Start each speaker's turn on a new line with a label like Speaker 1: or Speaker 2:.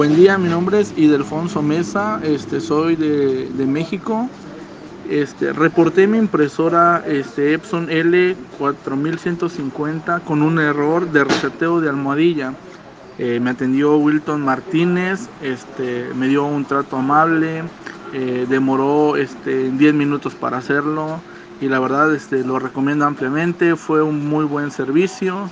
Speaker 1: Buen día, mi nombre es Idelfonso Mesa, este, soy de, de México. Este, reporté mi impresora este, Epson L4150 con un error de reseteo de almohadilla. Eh, me atendió Wilton Martínez, este, me dio un trato amable, eh, demoró este, 10 minutos para hacerlo y la verdad este, lo recomiendo ampliamente, fue un muy buen servicio.